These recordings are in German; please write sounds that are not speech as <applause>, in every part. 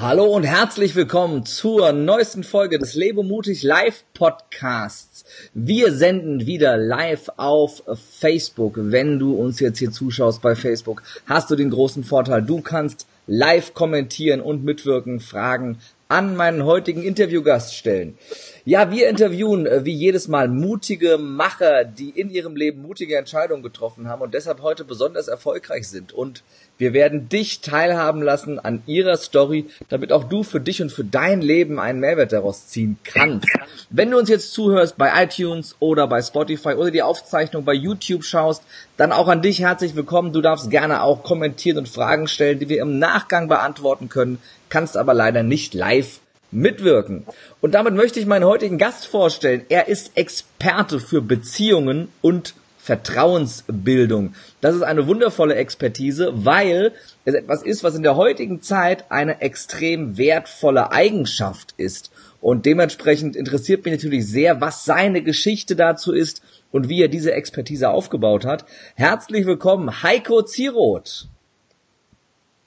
Hallo und herzlich willkommen zur neuesten Folge des Lebe mutig Live Podcasts. Wir senden wieder live auf Facebook. Wenn du uns jetzt hier zuschaust bei Facebook, hast du den großen Vorteil, du kannst live kommentieren und mitwirken, Fragen an meinen heutigen Interviewgast stellen. Ja, wir interviewen äh, wie jedes Mal mutige Macher, die in ihrem Leben mutige Entscheidungen getroffen haben und deshalb heute besonders erfolgreich sind. Und wir werden dich teilhaben lassen an ihrer Story, damit auch du für dich und für dein Leben einen Mehrwert daraus ziehen kannst. Wenn du uns jetzt zuhörst bei iTunes oder bei Spotify oder die Aufzeichnung bei YouTube schaust, dann auch an dich herzlich willkommen. Du darfst gerne auch kommentieren und Fragen stellen, die wir im Nachgang beantworten können, kannst aber leider nicht live mitwirken. Und damit möchte ich meinen heutigen Gast vorstellen. Er ist Experte für Beziehungen und Vertrauensbildung. Das ist eine wundervolle Expertise, weil es etwas ist, was in der heutigen Zeit eine extrem wertvolle Eigenschaft ist. Und dementsprechend interessiert mich natürlich sehr, was seine Geschichte dazu ist und wie er diese Expertise aufgebaut hat. Herzlich willkommen, Heiko Zieroth.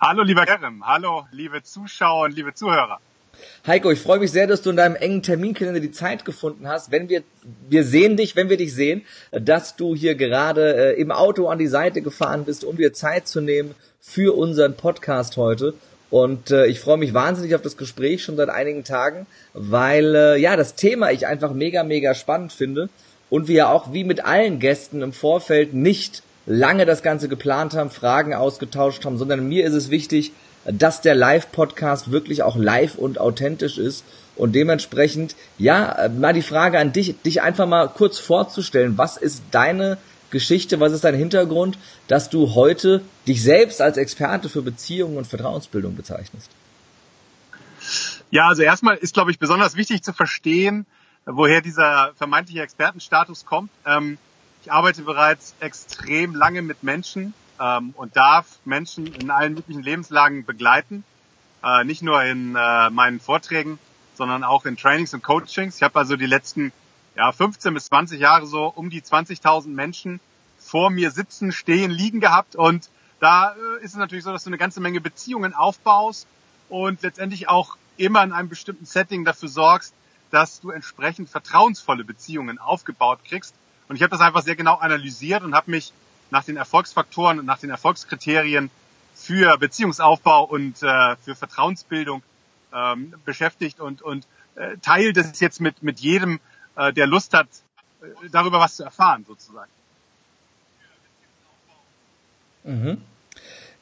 Hallo, lieber Kerem. Hallo, liebe Zuschauer und liebe Zuhörer. Heiko, ich freue mich sehr, dass du in deinem engen Terminkalender die Zeit gefunden hast. Wenn wir, wir sehen dich, wenn wir dich sehen, dass du hier gerade äh, im Auto an die Seite gefahren bist, um dir Zeit zu nehmen für unseren Podcast heute. Und äh, ich freue mich wahnsinnig auf das Gespräch schon seit einigen Tagen, weil äh, ja das Thema ich einfach mega, mega spannend finde und wir auch wie mit allen Gästen im Vorfeld nicht lange das Ganze geplant haben, Fragen ausgetauscht haben, sondern mir ist es wichtig, dass der Live-Podcast wirklich auch live und authentisch ist. Und dementsprechend, ja, mal die Frage an dich, dich einfach mal kurz vorzustellen. Was ist deine Geschichte, was ist dein Hintergrund, dass du heute dich selbst als Experte für Beziehungen und Vertrauensbildung bezeichnest? Ja, also erstmal ist, glaube ich, besonders wichtig zu verstehen, woher dieser vermeintliche Expertenstatus kommt. Ähm, ich arbeite bereits extrem lange mit Menschen, ähm, und darf Menschen in allen möglichen Lebenslagen begleiten. Äh, nicht nur in äh, meinen Vorträgen, sondern auch in Trainings und Coachings. Ich habe also die letzten ja, 15 bis 20 Jahre so um die 20.000 Menschen vor mir sitzen, stehen, liegen gehabt. Und da äh, ist es natürlich so, dass du eine ganze Menge Beziehungen aufbaust und letztendlich auch immer in einem bestimmten Setting dafür sorgst, dass du entsprechend vertrauensvolle Beziehungen aufgebaut kriegst. Und ich habe das einfach sehr genau analysiert und habe mich nach den Erfolgsfaktoren und nach den Erfolgskriterien für Beziehungsaufbau und äh, für Vertrauensbildung ähm, beschäftigt und, und äh, teilt es jetzt mit, mit jedem, äh, der Lust hat, äh, darüber was zu erfahren, sozusagen. Mhm.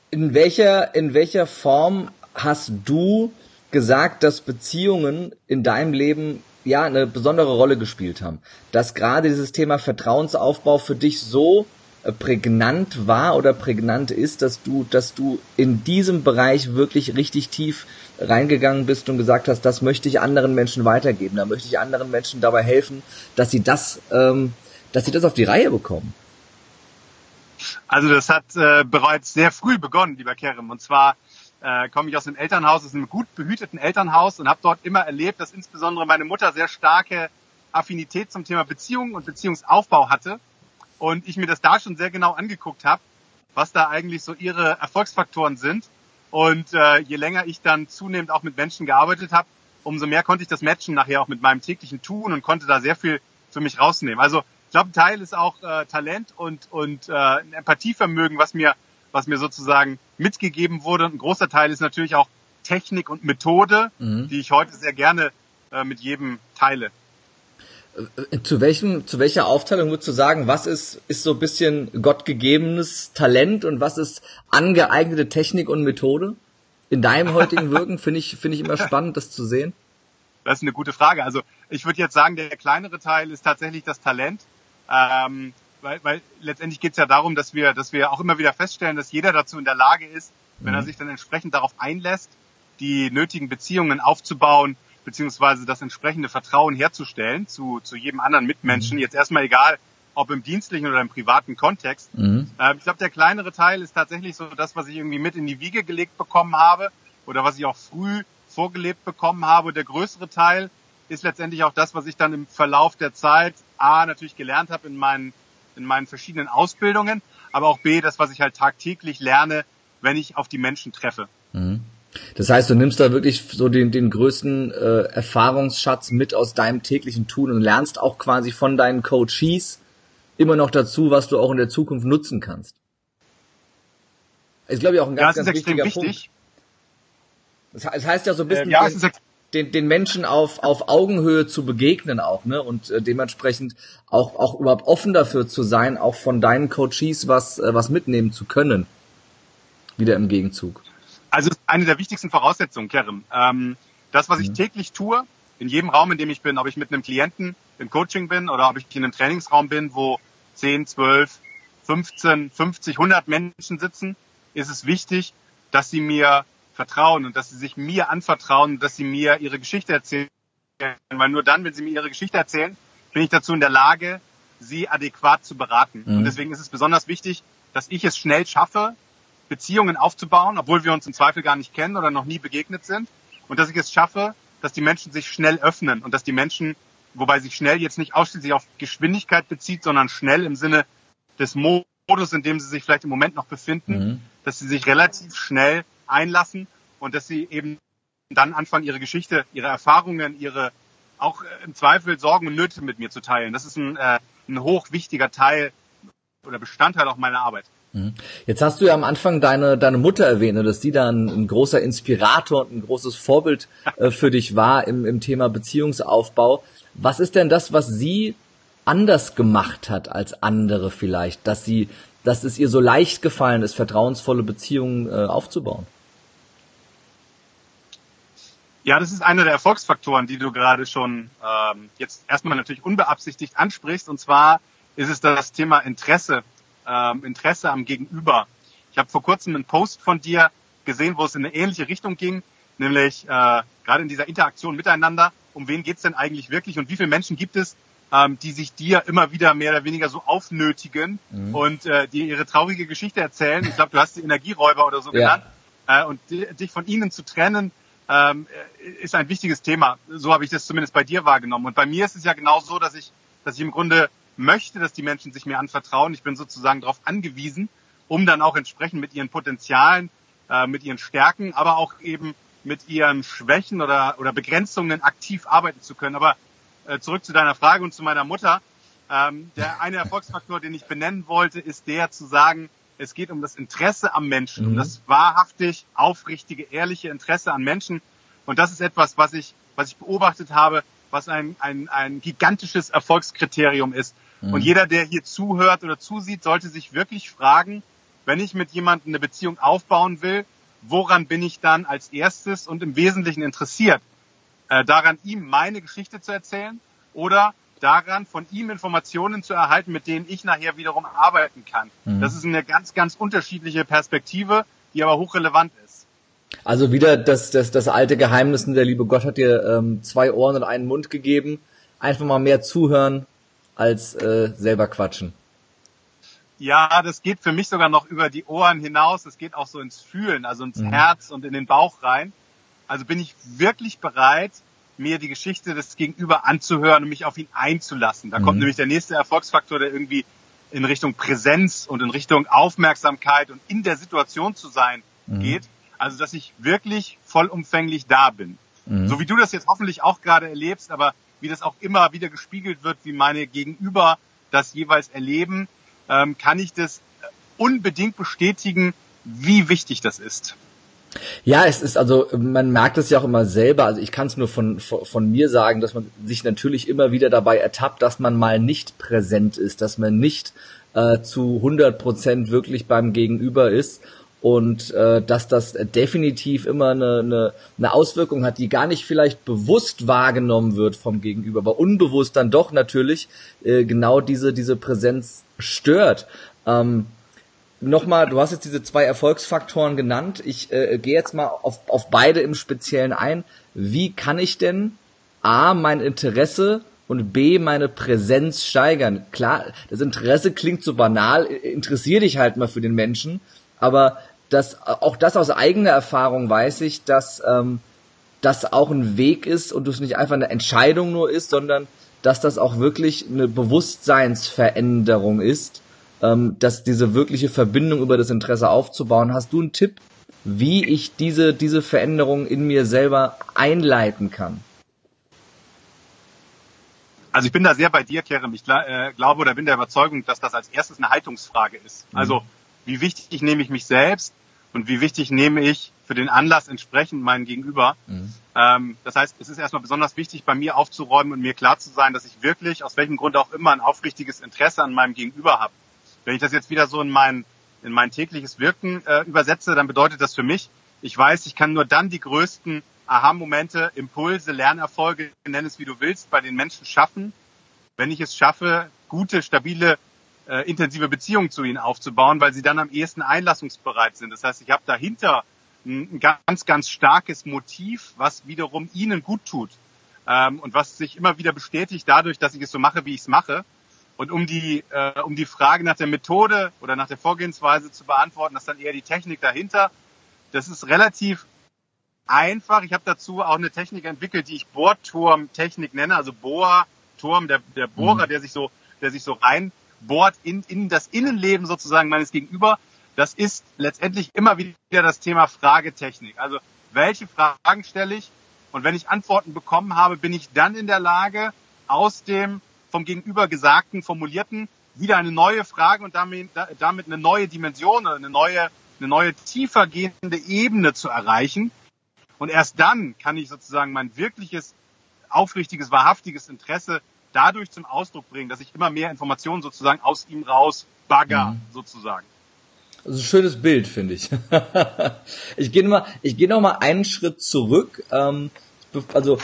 In welcher, in welcher Form hast du gesagt, dass Beziehungen in deinem Leben ja eine besondere Rolle gespielt haben? Dass gerade dieses Thema Vertrauensaufbau für dich so prägnant war oder prägnant ist, dass du, dass du in diesem Bereich wirklich richtig tief reingegangen bist und gesagt hast, das möchte ich anderen Menschen weitergeben, da möchte ich anderen Menschen dabei helfen, dass sie das, ähm, dass sie das auf die Reihe bekommen. Also das hat äh, bereits sehr früh begonnen, lieber Kerem. Und zwar äh, komme ich aus einem Elternhaus, aus einem gut behüteten Elternhaus und habe dort immer erlebt, dass insbesondere meine Mutter sehr starke Affinität zum Thema Beziehungen und Beziehungsaufbau hatte und ich mir das da schon sehr genau angeguckt habe, was da eigentlich so ihre Erfolgsfaktoren sind. Und äh, je länger ich dann zunehmend auch mit Menschen gearbeitet habe, umso mehr konnte ich das matchen nachher auch mit meinem täglichen Tun und konnte da sehr viel für mich rausnehmen. Also ich glaube, ein Teil ist auch äh, Talent und, und äh, ein Empathievermögen, was mir, was mir sozusagen mitgegeben wurde. Und ein großer Teil ist natürlich auch Technik und Methode, mhm. die ich heute sehr gerne äh, mit jedem teile. Äh, zu welchem, zu welcher Aufteilung würdest du sagen, was ist, ist so ein bisschen gottgegebenes Talent und was ist angeeignete Technik und Methode? In deinem <laughs> heutigen Wirken finde ich, finde ich immer spannend, das zu sehen. Das ist eine gute Frage. Also ich würde jetzt sagen, der kleinere Teil ist tatsächlich das Talent. Ähm, weil, weil letztendlich geht es ja darum, dass wir, dass wir auch immer wieder feststellen, dass jeder dazu in der Lage ist, wenn er mhm. sich dann entsprechend darauf einlässt, die nötigen Beziehungen aufzubauen, beziehungsweise das entsprechende Vertrauen herzustellen zu, zu jedem anderen Mitmenschen. Mhm. Jetzt erstmal egal, ob im dienstlichen oder im privaten Kontext. Mhm. Äh, ich glaube, der kleinere Teil ist tatsächlich so das, was ich irgendwie mit in die Wiege gelegt bekommen habe oder was ich auch früh vorgelebt bekommen habe. Der größere Teil ist letztendlich auch das, was ich dann im Verlauf der Zeit A natürlich gelernt habe in meinen, in meinen verschiedenen Ausbildungen, aber auch B, das, was ich halt tagtäglich lerne, wenn ich auf die Menschen treffe. Mhm. Das heißt, du nimmst da wirklich so den, den größten äh, Erfahrungsschatz mit aus deinem täglichen Tun und lernst auch quasi von deinen Coaches immer noch dazu, was du auch in der Zukunft nutzen kannst. Ist, glaube ich, auch ein ganz, ja, ganz wichtiger wichtig. Punkt. Das heißt ja so ein bisschen, äh, ja, den, den, den Menschen auf, auf Augenhöhe zu begegnen auch, ne? Und äh, dementsprechend auch, auch überhaupt offen dafür zu sein, auch von deinen Coaches was, äh, was mitnehmen zu können. Wieder im Gegenzug. Also eine der wichtigsten Voraussetzungen, Kerem. Ähm, das, was ich mhm. täglich tue, in jedem Raum, in dem ich bin, ob ich mit einem Klienten im Coaching bin oder ob ich in einem Trainingsraum bin, wo 10, 12, 15, 50, 100 Menschen sitzen, ist es wichtig, dass sie mir vertrauen und dass sie sich mir anvertrauen, dass sie mir ihre Geschichte erzählen. Weil nur dann, wenn sie mir ihre Geschichte erzählen, bin ich dazu in der Lage, sie adäquat zu beraten. Mhm. Und deswegen ist es besonders wichtig, dass ich es schnell schaffe, Beziehungen aufzubauen, obwohl wir uns im Zweifel gar nicht kennen oder noch nie begegnet sind. Und dass ich es schaffe, dass die Menschen sich schnell öffnen und dass die Menschen, wobei sich schnell jetzt nicht ausschließlich auf Geschwindigkeit bezieht, sondern schnell im Sinne des Modus, in dem sie sich vielleicht im Moment noch befinden, mhm. dass sie sich relativ schnell einlassen und dass sie eben dann anfangen, ihre Geschichte, ihre Erfahrungen, ihre auch im Zweifel Sorgen und Nöte mit mir zu teilen. Das ist ein, äh, ein hochwichtiger Teil oder Bestandteil auch meiner Arbeit. Mhm. Jetzt hast du ja am Anfang deine, deine Mutter erwähnt, ne, dass die dann ein großer Inspirator und ein großes Vorbild äh, für dich war im, im Thema Beziehungsaufbau. Was ist denn das, was sie anders gemacht hat als andere vielleicht, dass sie, dass es ihr so leicht gefallen ist, vertrauensvolle Beziehungen äh, aufzubauen? Ja, das ist einer der Erfolgsfaktoren, die du gerade schon ähm, jetzt erstmal natürlich unbeabsichtigt ansprichst. Und zwar ist es das Thema Interesse ähm, Interesse am Gegenüber. Ich habe vor kurzem einen Post von dir gesehen, wo es in eine ähnliche Richtung ging, nämlich äh, gerade in dieser Interaktion miteinander, um wen geht's denn eigentlich wirklich und wie viele Menschen gibt es, ähm, die sich dir immer wieder mehr oder weniger so aufnötigen mhm. und äh, dir ihre traurige Geschichte erzählen. Ich glaube, du hast die Energieräuber oder so ja. genannt. Äh, und dich von ihnen zu trennen, ähm, ist ein wichtiges Thema. So habe ich das zumindest bei dir wahrgenommen. Und bei mir ist es ja genau so, dass ich, dass ich im Grunde möchte, dass die Menschen sich mir anvertrauen. Ich bin sozusagen darauf angewiesen, um dann auch entsprechend mit ihren Potenzialen, äh, mit ihren Stärken, aber auch eben mit ihren Schwächen oder, oder Begrenzungen aktiv arbeiten zu können. Aber äh, zurück zu deiner Frage und zu meiner Mutter. Ähm, der eine Erfolgsfaktor, den ich benennen wollte, ist der zu sagen, es geht um das Interesse am Menschen, mhm. um das wahrhaftig aufrichtige, ehrliche Interesse an Menschen. Und das ist etwas, was ich, was ich beobachtet habe, was ein, ein, ein gigantisches Erfolgskriterium ist. Mhm. Und jeder, der hier zuhört oder zusieht, sollte sich wirklich fragen, wenn ich mit jemandem eine Beziehung aufbauen will, woran bin ich dann als erstes und im Wesentlichen interessiert? Äh, daran, ihm meine Geschichte zu erzählen oder daran, von ihm Informationen zu erhalten, mit denen ich nachher wiederum arbeiten kann. Mhm. Das ist eine ganz, ganz unterschiedliche Perspektive, die aber hochrelevant ist. Also wieder das, das, das alte Geheimnis, der liebe Gott hat dir ähm, zwei Ohren und einen Mund gegeben. Einfach mal mehr zuhören, als äh, selber quatschen. Ja, das geht für mich sogar noch über die Ohren hinaus. Das geht auch so ins Fühlen, also ins mhm. Herz und in den Bauch rein. Also bin ich wirklich bereit, mir die Geschichte des Gegenüber anzuhören und mich auf ihn einzulassen. Da mhm. kommt nämlich der nächste Erfolgsfaktor, der irgendwie in Richtung Präsenz und in Richtung Aufmerksamkeit und in der Situation zu sein mhm. geht. Also, dass ich wirklich vollumfänglich da bin. Mhm. So wie du das jetzt hoffentlich auch gerade erlebst, aber wie das auch immer wieder gespiegelt wird, wie meine Gegenüber das jeweils erleben, ähm, kann ich das unbedingt bestätigen, wie wichtig das ist. Ja, es ist also, man merkt es ja auch immer selber, also ich kann es nur von, von, von, mir sagen, dass man sich natürlich immer wieder dabei ertappt, dass man mal nicht präsent ist, dass man nicht äh, zu 100 Prozent wirklich beim Gegenüber ist und äh, dass das definitiv immer eine, eine, eine Auswirkung hat, die gar nicht vielleicht bewusst wahrgenommen wird vom Gegenüber, aber unbewusst dann doch natürlich äh, genau diese diese Präsenz stört. Ähm, Nochmal, du hast jetzt diese zwei Erfolgsfaktoren genannt. Ich äh, gehe jetzt mal auf, auf beide im Speziellen ein. Wie kann ich denn A, mein Interesse und B, meine Präsenz steigern? Klar, das Interesse klingt so banal, interessier dich halt mal für den Menschen, aber das, auch das aus eigener Erfahrung weiß ich, dass ähm, das auch ein Weg ist und es nicht einfach eine Entscheidung nur ist, sondern dass das auch wirklich eine Bewusstseinsveränderung ist, ähm, dass diese wirkliche Verbindung über das Interesse aufzubauen. Hast du einen Tipp, wie ich diese, diese Veränderung in mir selber einleiten kann. Also ich bin da sehr bei dir, Kerem. Ich äh, glaube oder bin der Überzeugung, dass das als erstes eine Haltungsfrage ist. Mhm. Also wie wichtig nehme ich mich selbst und wie wichtig nehme ich für den Anlass entsprechend meinen Gegenüber. Mhm. Ähm, das heißt, es ist erstmal besonders wichtig, bei mir aufzuräumen und mir klar zu sein, dass ich wirklich, aus welchem Grund auch immer, ein aufrichtiges Interesse an meinem Gegenüber habe. Wenn ich das jetzt wieder so in mein, in mein tägliches Wirken äh, übersetze, dann bedeutet das für mich, ich weiß, ich kann nur dann die größten Aha-Momente, Impulse, Lernerfolge, nenn es wie du willst, bei den Menschen schaffen, wenn ich es schaffe, gute, stabile, äh, intensive Beziehungen zu ihnen aufzubauen, weil sie dann am ehesten einlassungsbereit sind. Das heißt, ich habe dahinter ein ganz, ganz starkes Motiv, was wiederum ihnen gut tut ähm, und was sich immer wieder bestätigt dadurch, dass ich es so mache, wie ich es mache. Und um die, äh, um die Frage nach der Methode oder nach der Vorgehensweise zu beantworten, das ist dann eher die Technik dahinter. Das ist relativ einfach. Ich habe dazu auch eine Technik entwickelt, die ich Bohrturm-Technik nenne, also Bohrturm, der, der Bohrer, mhm. der sich so, der sich so reinbohrt in, in das Innenleben sozusagen meines Gegenüber. Das ist letztendlich immer wieder das Thema Fragetechnik. Also welche Fragen stelle ich? Und wenn ich Antworten bekommen habe, bin ich dann in der Lage, aus dem vom Gegenüber Gesagten, Formulierten wieder eine neue Frage und damit, damit eine neue Dimension oder eine neue, eine neue tiefer gehende Ebene zu erreichen, und erst dann kann ich sozusagen mein wirkliches, aufrichtiges, wahrhaftiges Interesse dadurch zum Ausdruck bringen, dass ich immer mehr Informationen sozusagen aus ihm raus bagger, mhm. sozusagen. Das ist ein schönes Bild, finde ich. <laughs> ich gehe noch mal, ich gehe noch mal einen Schritt zurück. Ähm, also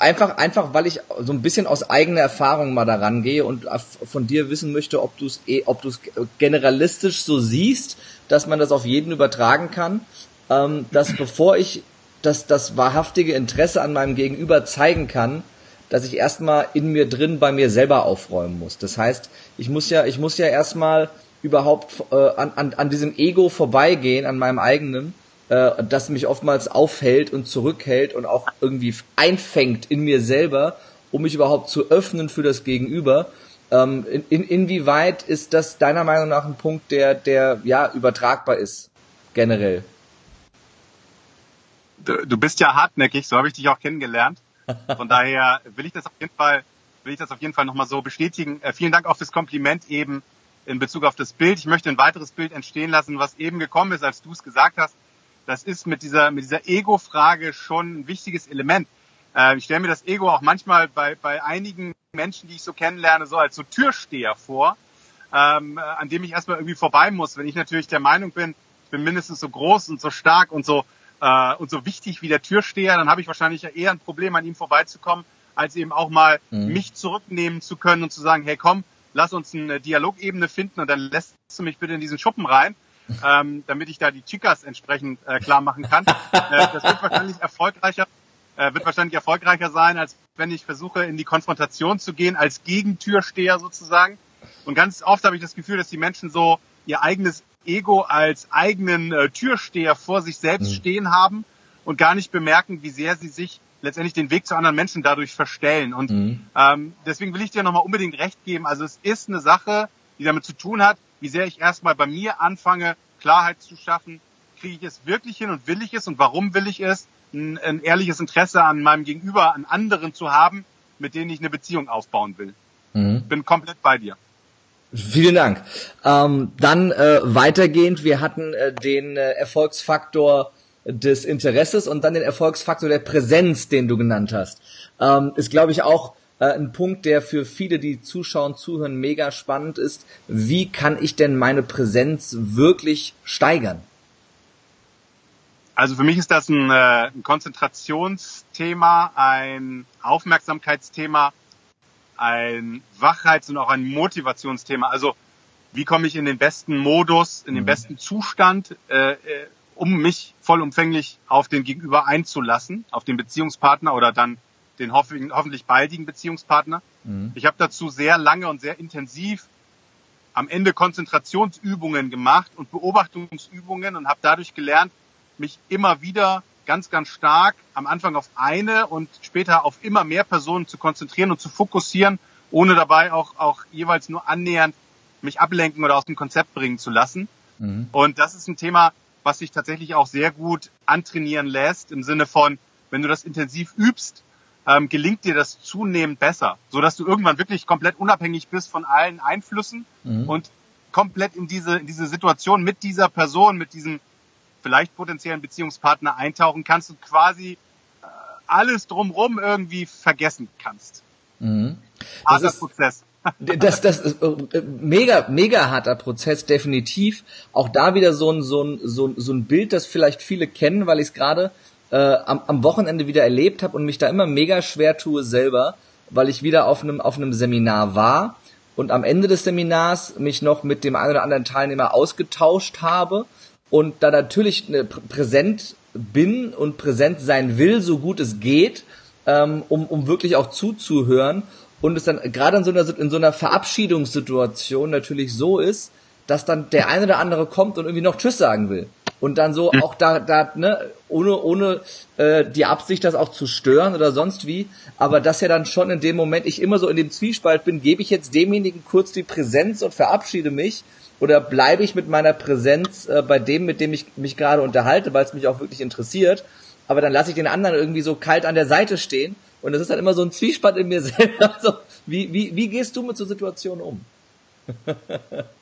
einfach, einfach, weil ich so ein bisschen aus eigener Erfahrung mal daran gehe und von dir wissen möchte, ob du es, eh, ob du es generalistisch so siehst, dass man das auf jeden übertragen kann. Ähm, dass <clears throat> bevor ich dass das wahrhaftige Interesse an meinem Gegenüber zeigen kann, dass ich erstmal in mir drin bei mir selber aufräumen muss. Das heißt, ich muss ja, ich muss ja erstmal überhaupt äh, an, an, an diesem Ego vorbeigehen, an meinem eigenen, äh, das mich oftmals aufhält und zurückhält und auch irgendwie einfängt in mir selber, um mich überhaupt zu öffnen für das Gegenüber. Ähm, in, in, inwieweit ist das deiner Meinung nach ein Punkt, der, der ja übertragbar ist, generell? du, du bist ja hartnäckig, so habe ich dich auch kennengelernt. Von <laughs> daher will ich das auf jeden Fall, will ich das auf jeden Fall nochmal so bestätigen. Äh, vielen Dank auch fürs Kompliment eben in Bezug auf das Bild. Ich möchte ein weiteres Bild entstehen lassen, was eben gekommen ist, als du es gesagt hast. Das ist mit dieser, mit dieser Ego-Frage schon ein wichtiges Element. Äh, ich stelle mir das Ego auch manchmal bei, bei einigen Menschen, die ich so kennenlerne, so als so Türsteher vor, ähm, äh, an dem ich erstmal irgendwie vorbei muss. Wenn ich natürlich der Meinung bin, ich bin mindestens so groß und so stark und so äh, und so wichtig wie der Türsteher, dann habe ich wahrscheinlich eher ein Problem, an ihm vorbeizukommen, als eben auch mal mhm. mich zurücknehmen zu können und zu sagen, hey komm, lass uns eine Dialogebene finden und dann lässt du mich bitte in diesen Schuppen rein, ähm, damit ich da die Chicas entsprechend äh, klar machen kann. äh, das wird wahrscheinlich erfolgreicher, äh, wird wahrscheinlich erfolgreicher sein, als wenn ich versuche, in die Konfrontation zu gehen, als Gegentürsteher sozusagen. Und ganz oft habe ich das Gefühl, dass die Menschen so ihr eigenes Ego als eigenen äh, Türsteher vor sich selbst mhm. stehen haben und gar nicht bemerken, wie sehr sie sich letztendlich den Weg zu anderen Menschen dadurch verstellen. Und mhm. ähm, deswegen will ich dir nochmal unbedingt recht geben. Also es ist eine Sache, die damit zu tun hat, wie sehr ich erstmal bei mir anfange, Klarheit zu schaffen. Kriege ich es wirklich hin und will ich es und warum will ich es? Ein, ein ehrliches Interesse an meinem Gegenüber, an anderen zu haben, mit denen ich eine Beziehung aufbauen will. Mhm. Bin komplett bei dir. Vielen Dank. Ähm, dann äh, weitergehend, wir hatten äh, den äh, Erfolgsfaktor des Interesses und dann den Erfolgsfaktor der Präsenz, den du genannt hast. Ähm, ist, glaube ich, auch äh, ein Punkt, der für viele, die zuschauen, zuhören, mega spannend ist. Wie kann ich denn meine Präsenz wirklich steigern? Also für mich ist das ein, äh, ein Konzentrationsthema, ein Aufmerksamkeitsthema, ein Wachheits- und auch ein Motivationsthema. Also wie komme ich in den besten Modus, in den mhm. besten Zustand, äh, äh, um mich vollumfänglich auf den Gegenüber einzulassen, auf den Beziehungspartner oder dann den hoffentlich baldigen Beziehungspartner. Mhm. Ich habe dazu sehr lange und sehr intensiv am Ende Konzentrationsübungen gemacht und Beobachtungsübungen und habe dadurch gelernt, mich immer wieder ganz, ganz stark am Anfang auf eine und später auf immer mehr Personen zu konzentrieren und zu fokussieren, ohne dabei auch, auch jeweils nur annähernd mich ablenken oder aus dem Konzept bringen zu lassen. Mhm. Und das ist ein Thema, was sich tatsächlich auch sehr gut antrainieren lässt, im Sinne von, wenn du das intensiv übst, ähm, gelingt dir das zunehmend besser, so dass du irgendwann wirklich komplett unabhängig bist von allen Einflüssen mhm. und komplett in diese, in diese Situation mit dieser Person, mit diesem vielleicht potenziellen Beziehungspartner eintauchen kannst und quasi äh, alles drumrum irgendwie vergessen kannst. Mhm. Harter ist, Prozess. Das, das ist äh, mega, mega harter Prozess, definitiv. Auch da wieder so ein, so ein, so ein, so ein Bild, das vielleicht viele kennen, weil ich es gerade äh, am, am Wochenende wieder erlebt habe und mich da immer mega schwer tue selber, weil ich wieder auf einem, auf einem Seminar war und am Ende des Seminars mich noch mit dem einen oder anderen Teilnehmer ausgetauscht habe und da natürlich äh, präsent bin und präsent sein will, so gut es geht, ähm, um, um wirklich auch zuzuhören und es dann gerade in so einer, in so einer Verabschiedungssituation natürlich so ist, dass dann der eine oder andere kommt und irgendwie noch Tschüss sagen will und dann so auch da, da ne, ohne, ohne äh, die Absicht, das auch zu stören oder sonst wie, aber dass ja dann schon in dem Moment ich immer so in dem Zwiespalt bin, gebe ich jetzt demjenigen kurz die Präsenz und verabschiede mich oder bleibe ich mit meiner Präsenz äh, bei dem, mit dem ich mich gerade unterhalte, weil es mich auch wirklich interessiert, aber dann lasse ich den anderen irgendwie so kalt an der Seite stehen und das ist dann immer so ein Zwiespalt in mir <laughs> selber. Also, wie, wie, wie gehst du mit so Situationen um? <laughs>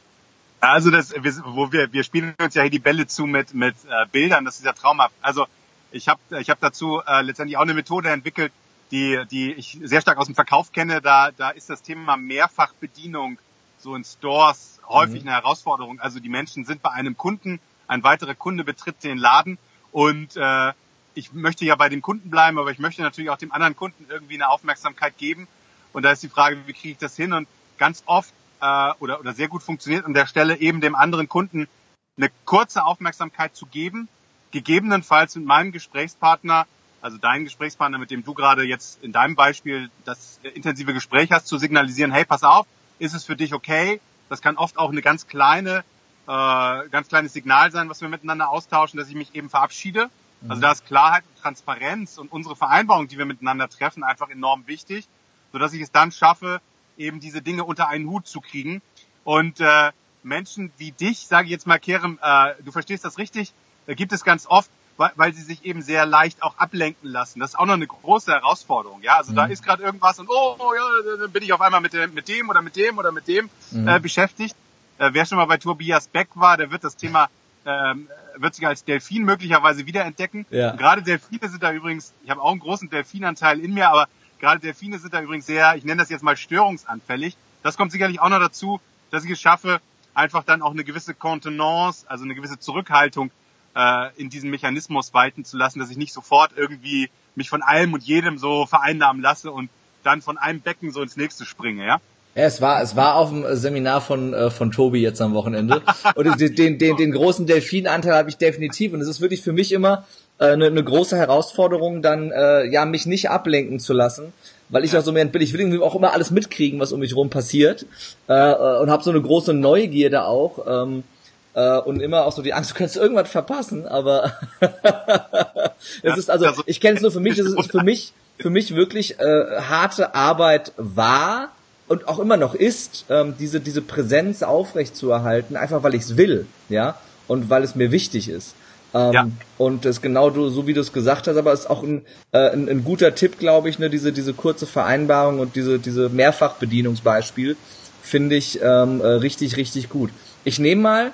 Also das, wo wir, wir spielen uns ja hier die Bälle zu mit, mit äh, Bildern, das ist ja traumhaft. Also ich habe ich hab dazu äh, letztendlich auch eine Methode entwickelt, die, die ich sehr stark aus dem Verkauf kenne. Da, da ist das Thema Mehrfachbedienung so in Stores häufig mhm. eine Herausforderung. Also die Menschen sind bei einem Kunden, ein weiterer Kunde betritt den Laden und äh, ich möchte ja bei dem Kunden bleiben, aber ich möchte natürlich auch dem anderen Kunden irgendwie eine Aufmerksamkeit geben. Und da ist die Frage, wie kriege ich das hin? Und ganz oft äh, oder, oder sehr gut funktioniert an der Stelle eben dem anderen Kunden eine kurze Aufmerksamkeit zu geben, gegebenenfalls mit meinem Gesprächspartner, also dein Gesprächspartner, mit dem du gerade jetzt in deinem Beispiel das intensive Gespräch hast, zu signalisieren, hey, pass auf, ist es für dich okay? Das kann oft auch eine ganz kleine, äh, ganz kleines Signal sein, was wir miteinander austauschen, dass ich mich eben verabschiede. Also mhm. da ist Klarheit und Transparenz und unsere Vereinbarung, die wir miteinander treffen, einfach enorm wichtig, so dass ich es dann schaffe, eben diese Dinge unter einen Hut zu kriegen. Und äh, Menschen wie dich, sage ich jetzt mal, Kerem, äh, du verstehst das richtig, äh, gibt es ganz oft, weil, weil sie sich eben sehr leicht auch ablenken lassen. Das ist auch noch eine große Herausforderung. Ja, also mhm. da ist gerade irgendwas und oh, oh ja, dann bin ich auf einmal mit dem, mit dem oder mit dem oder mit dem mhm. äh, beschäftigt. Äh, wer schon mal bei Tobias Beck war, der wird das Thema ähm, wird sich als Delfin möglicherweise wiederentdecken. Ja. gerade Delfine sind da übrigens, ich habe auch einen großen Delfinanteil in mir, aber Gerade Delfine sind da übrigens sehr, ich nenne das jetzt mal störungsanfällig. Das kommt sicherlich auch noch dazu, dass ich es schaffe, einfach dann auch eine gewisse Contenance, also eine gewisse Zurückhaltung äh, in diesem Mechanismus walten zu lassen, dass ich nicht sofort irgendwie mich von allem und jedem so vereinnahmen lasse und dann von einem Becken so ins nächste springe, ja? Ja, es war, es war auf dem Seminar von, äh, von Tobi jetzt am Wochenende. Und den, den, den, den großen Delfinanteil habe ich definitiv. Und es ist wirklich für mich immer eine, eine große Herausforderung, dann äh, ja mich nicht ablenken zu lassen, weil ich auch so mehr bin, ich will irgendwie auch immer alles mitkriegen, was um mich rum passiert äh, äh und habe so eine große Neugierde auch ähm, äh, und immer auch so die Angst, du könntest irgendwas verpassen, aber <laughs> es ist also, ich kenne es nur für mich, es ist für mich für mich wirklich äh, harte Arbeit war und auch immer noch ist, ähm, diese diese Präsenz aufrecht zu erhalten, einfach weil ich es will, ja, und weil es mir wichtig ist. Ähm, ja. Und das genau so, wie du es gesagt hast, aber es ist auch ein, äh, ein, ein guter Tipp, glaube ich, ne, diese, diese kurze Vereinbarung und diese, diese Mehrfachbedienungsbeispiel finde ich ähm, äh, richtig, richtig gut. Ich nehme mal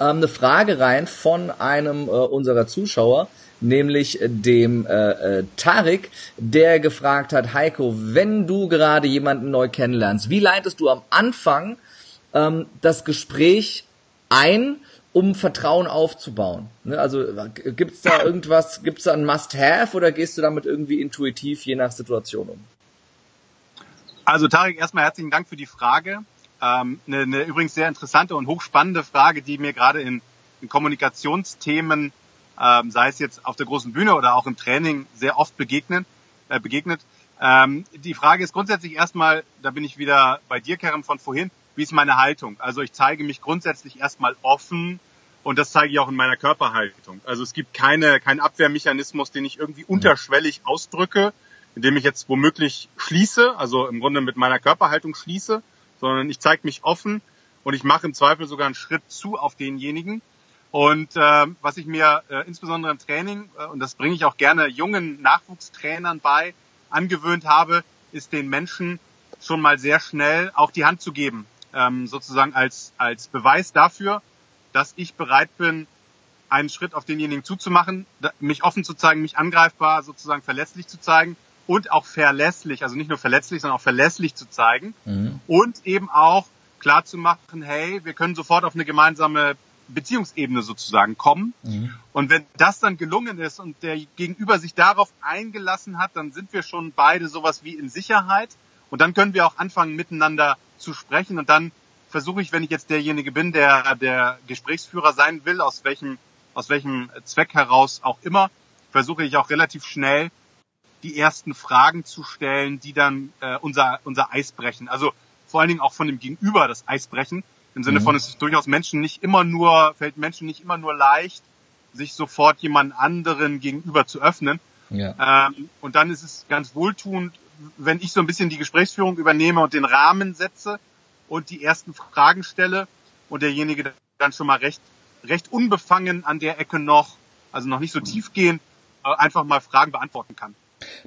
ähm, eine Frage rein von einem äh, unserer Zuschauer, nämlich dem äh, äh, Tarik, der gefragt hat, Heiko, wenn du gerade jemanden neu kennenlernst, wie leitest du am Anfang ähm, das Gespräch ein, um Vertrauen aufzubauen? Ne? Also gibt's da irgendwas, gibt's da ein Must-Have oder gehst du damit irgendwie intuitiv je nach Situation um? Also Tarek, erstmal herzlichen Dank für die Frage. Ähm, eine, eine übrigens sehr interessante und hochspannende Frage, die mir gerade in, in Kommunikationsthemen, ähm, sei es jetzt auf der großen Bühne oder auch im Training, sehr oft begegnen, äh, begegnet. Ähm, die Frage ist grundsätzlich erstmal, da bin ich wieder bei dir, Karen, von vorhin, wie ist meine Haltung? Also ich zeige mich grundsätzlich erstmal offen und das zeige ich auch in meiner Körperhaltung. Also es gibt keine, keinen Abwehrmechanismus, den ich irgendwie unterschwellig ausdrücke, indem ich jetzt womöglich schließe, also im Grunde mit meiner Körperhaltung schließe, sondern ich zeige mich offen und ich mache im Zweifel sogar einen Schritt zu auf denjenigen. Und äh, was ich mir äh, insbesondere im Training, äh, und das bringe ich auch gerne jungen Nachwuchstrainern bei, angewöhnt habe, ist den Menschen schon mal sehr schnell auch die Hand zu geben, ähm, sozusagen als, als Beweis dafür, dass ich bereit bin, einen Schritt auf denjenigen zuzumachen, mich offen zu zeigen, mich angreifbar, sozusagen verletzlich zu zeigen und auch verlässlich, also nicht nur verletzlich, sondern auch verlässlich zu zeigen mhm. und eben auch klar zu machen, hey, wir können sofort auf eine gemeinsame Beziehungsebene sozusagen kommen. Mhm. Und wenn das dann gelungen ist und der Gegenüber sich darauf eingelassen hat, dann sind wir schon beide sowas wie in Sicherheit. Und dann können wir auch anfangen, miteinander zu sprechen. Und dann versuche ich, wenn ich jetzt derjenige bin, der der Gesprächsführer sein will, aus welchem, aus welchem Zweck heraus auch immer, versuche ich auch relativ schnell die ersten Fragen zu stellen, die dann äh, unser, unser Eis brechen. Also vor allen Dingen auch von dem Gegenüber das Eis brechen. Im Sinne mhm. von, es ist durchaus Menschen nicht immer nur, fällt Menschen nicht immer nur leicht, sich sofort jemand anderen gegenüber zu öffnen. Ja. Ähm, und dann ist es ganz wohltuend, wenn ich so ein bisschen die Gesprächsführung übernehme und den Rahmen setze und die ersten Fragen stelle und derjenige dann schon mal recht, recht unbefangen an der Ecke noch, also noch nicht so tiefgehend, äh, einfach mal Fragen beantworten kann.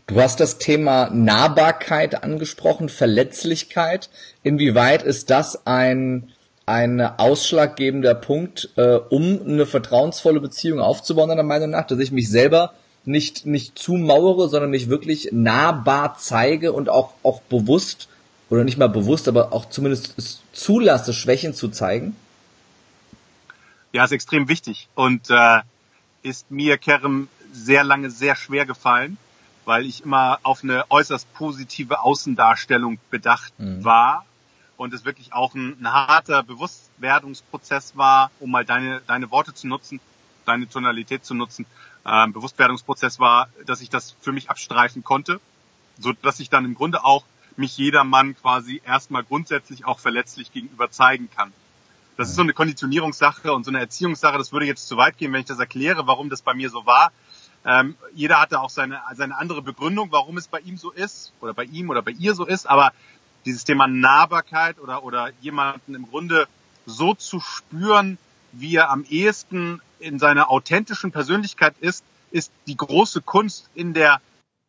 Du hast das Thema Nahbarkeit angesprochen, Verletzlichkeit. Inwieweit ist das ein, ein ausschlaggebender Punkt, äh, um eine vertrauensvolle Beziehung aufzubauen, deiner Meinung nach, dass ich mich selber nicht, nicht zumauere, sondern mich wirklich nahbar zeige und auch, auch bewusst, oder nicht mal bewusst, aber auch zumindest zulasse, Schwächen zu zeigen? Ja, ist extrem wichtig und äh, ist mir, Kerem, sehr lange sehr schwer gefallen weil ich immer auf eine äußerst positive Außendarstellung bedacht mhm. war und es wirklich auch ein, ein, harter Bewusstwerdungsprozess war, um mal deine, deine Worte zu nutzen, deine Tonalität zu nutzen. Ähm, Bewusstwerdungsprozess war, dass ich das für mich abstreifen konnte, so dass ich dann im Grunde auch mich jedermann quasi erstmal grundsätzlich auch verletzlich gegenüber zeigen kann. Das ist so eine Konditionierungssache und so eine Erziehungssache. Das würde jetzt zu weit gehen, wenn ich das erkläre, warum das bei mir so war. Ähm, jeder hatte auch seine, seine andere Begründung, warum es bei ihm so ist oder bei ihm oder bei ihr so ist. Aber dieses Thema Nahbarkeit oder, oder jemanden im Grunde so zu spüren, wie er am ehesten in seiner authentischen Persönlichkeit ist, ist die große Kunst in der,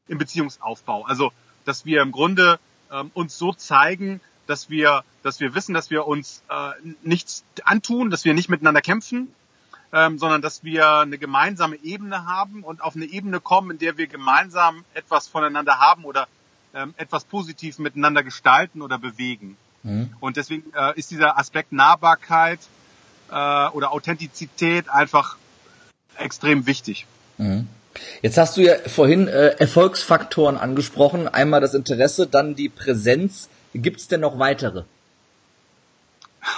im Beziehungsaufbau. Also, dass wir im Grunde ähm, uns so zeigen, dass wir, dass wir wissen, dass wir uns äh, nichts antun, dass wir nicht miteinander kämpfen, ähm, sondern dass wir eine gemeinsame Ebene haben und auf eine Ebene kommen, in der wir gemeinsam etwas voneinander haben oder ähm, etwas positiv miteinander gestalten oder bewegen. Mhm. Und deswegen äh, ist dieser Aspekt Nahbarkeit äh, oder Authentizität einfach extrem wichtig. Mhm. Jetzt hast du ja vorhin äh, Erfolgsfaktoren angesprochen. Einmal das Interesse, dann die Präsenz. Gibt es denn noch weitere? <laughs>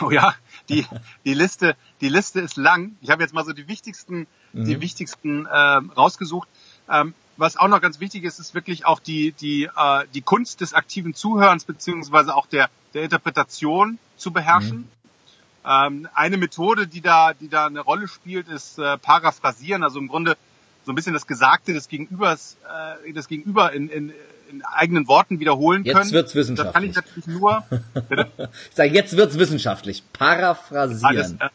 Oh ja, die, die Liste, die Liste ist lang. Ich habe jetzt mal so die wichtigsten, mhm. die wichtigsten äh, rausgesucht. Ähm, was auch noch ganz wichtig ist, ist wirklich auch die, die, äh, die Kunst des aktiven Zuhörens beziehungsweise auch der, der Interpretation zu beherrschen. Mhm. Ähm, eine Methode, die da, die da eine Rolle spielt, ist äh, Paraphrasieren, also im Grunde so ein bisschen das Gesagte des Gegenübers, äh, das Gegenüber in, in, in eigenen Worten wiederholen jetzt können. Jetzt wird's wissenschaftlich. Das kann ich natürlich nur. <laughs> Bitte? ich sage, jetzt wird's wissenschaftlich. Paraphrasieren. Alles, äh,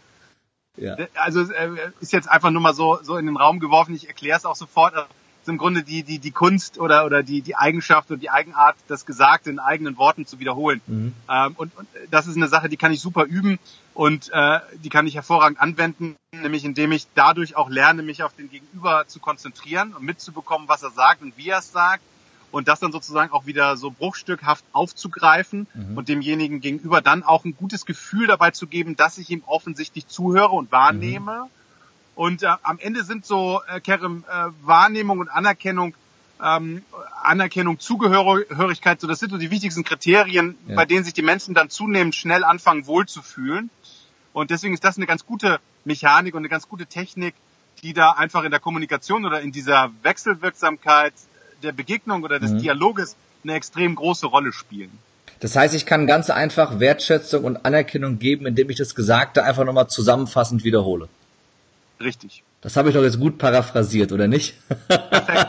ja. Also äh, ist jetzt einfach nur mal so so in den Raum geworfen. Ich erkläre es auch sofort. Also, ist im Grunde die die die Kunst oder oder die die Eigenschaft und die Eigenart, das Gesagte in eigenen Worten zu wiederholen. Mhm. Ähm, und, und das ist eine Sache, die kann ich super üben und äh, die kann ich hervorragend anwenden, nämlich indem ich dadurch auch lerne, mich auf den Gegenüber zu konzentrieren und mitzubekommen, was er sagt und wie er es sagt und das dann sozusagen auch wieder so bruchstückhaft aufzugreifen mhm. und demjenigen gegenüber dann auch ein gutes Gefühl dabei zu geben, dass ich ihm offensichtlich zuhöre und wahrnehme. Mhm. Und äh, am Ende sind so, äh, Kerem, äh, Wahrnehmung und Anerkennung, ähm, Anerkennung, Zugehörigkeit, so das sind so die wichtigsten Kriterien, ja. bei denen sich die Menschen dann zunehmend schnell anfangen wohlzufühlen. Und deswegen ist das eine ganz gute Mechanik und eine ganz gute Technik, die da einfach in der Kommunikation oder in dieser Wechselwirksamkeit der Begegnung oder des mhm. Dialoges eine extrem große Rolle spielen. Das heißt, ich kann ganz einfach Wertschätzung und Anerkennung geben, indem ich das Gesagte einfach nochmal zusammenfassend wiederhole. Richtig. Das habe ich doch jetzt gut paraphrasiert, oder nicht? Perfekt.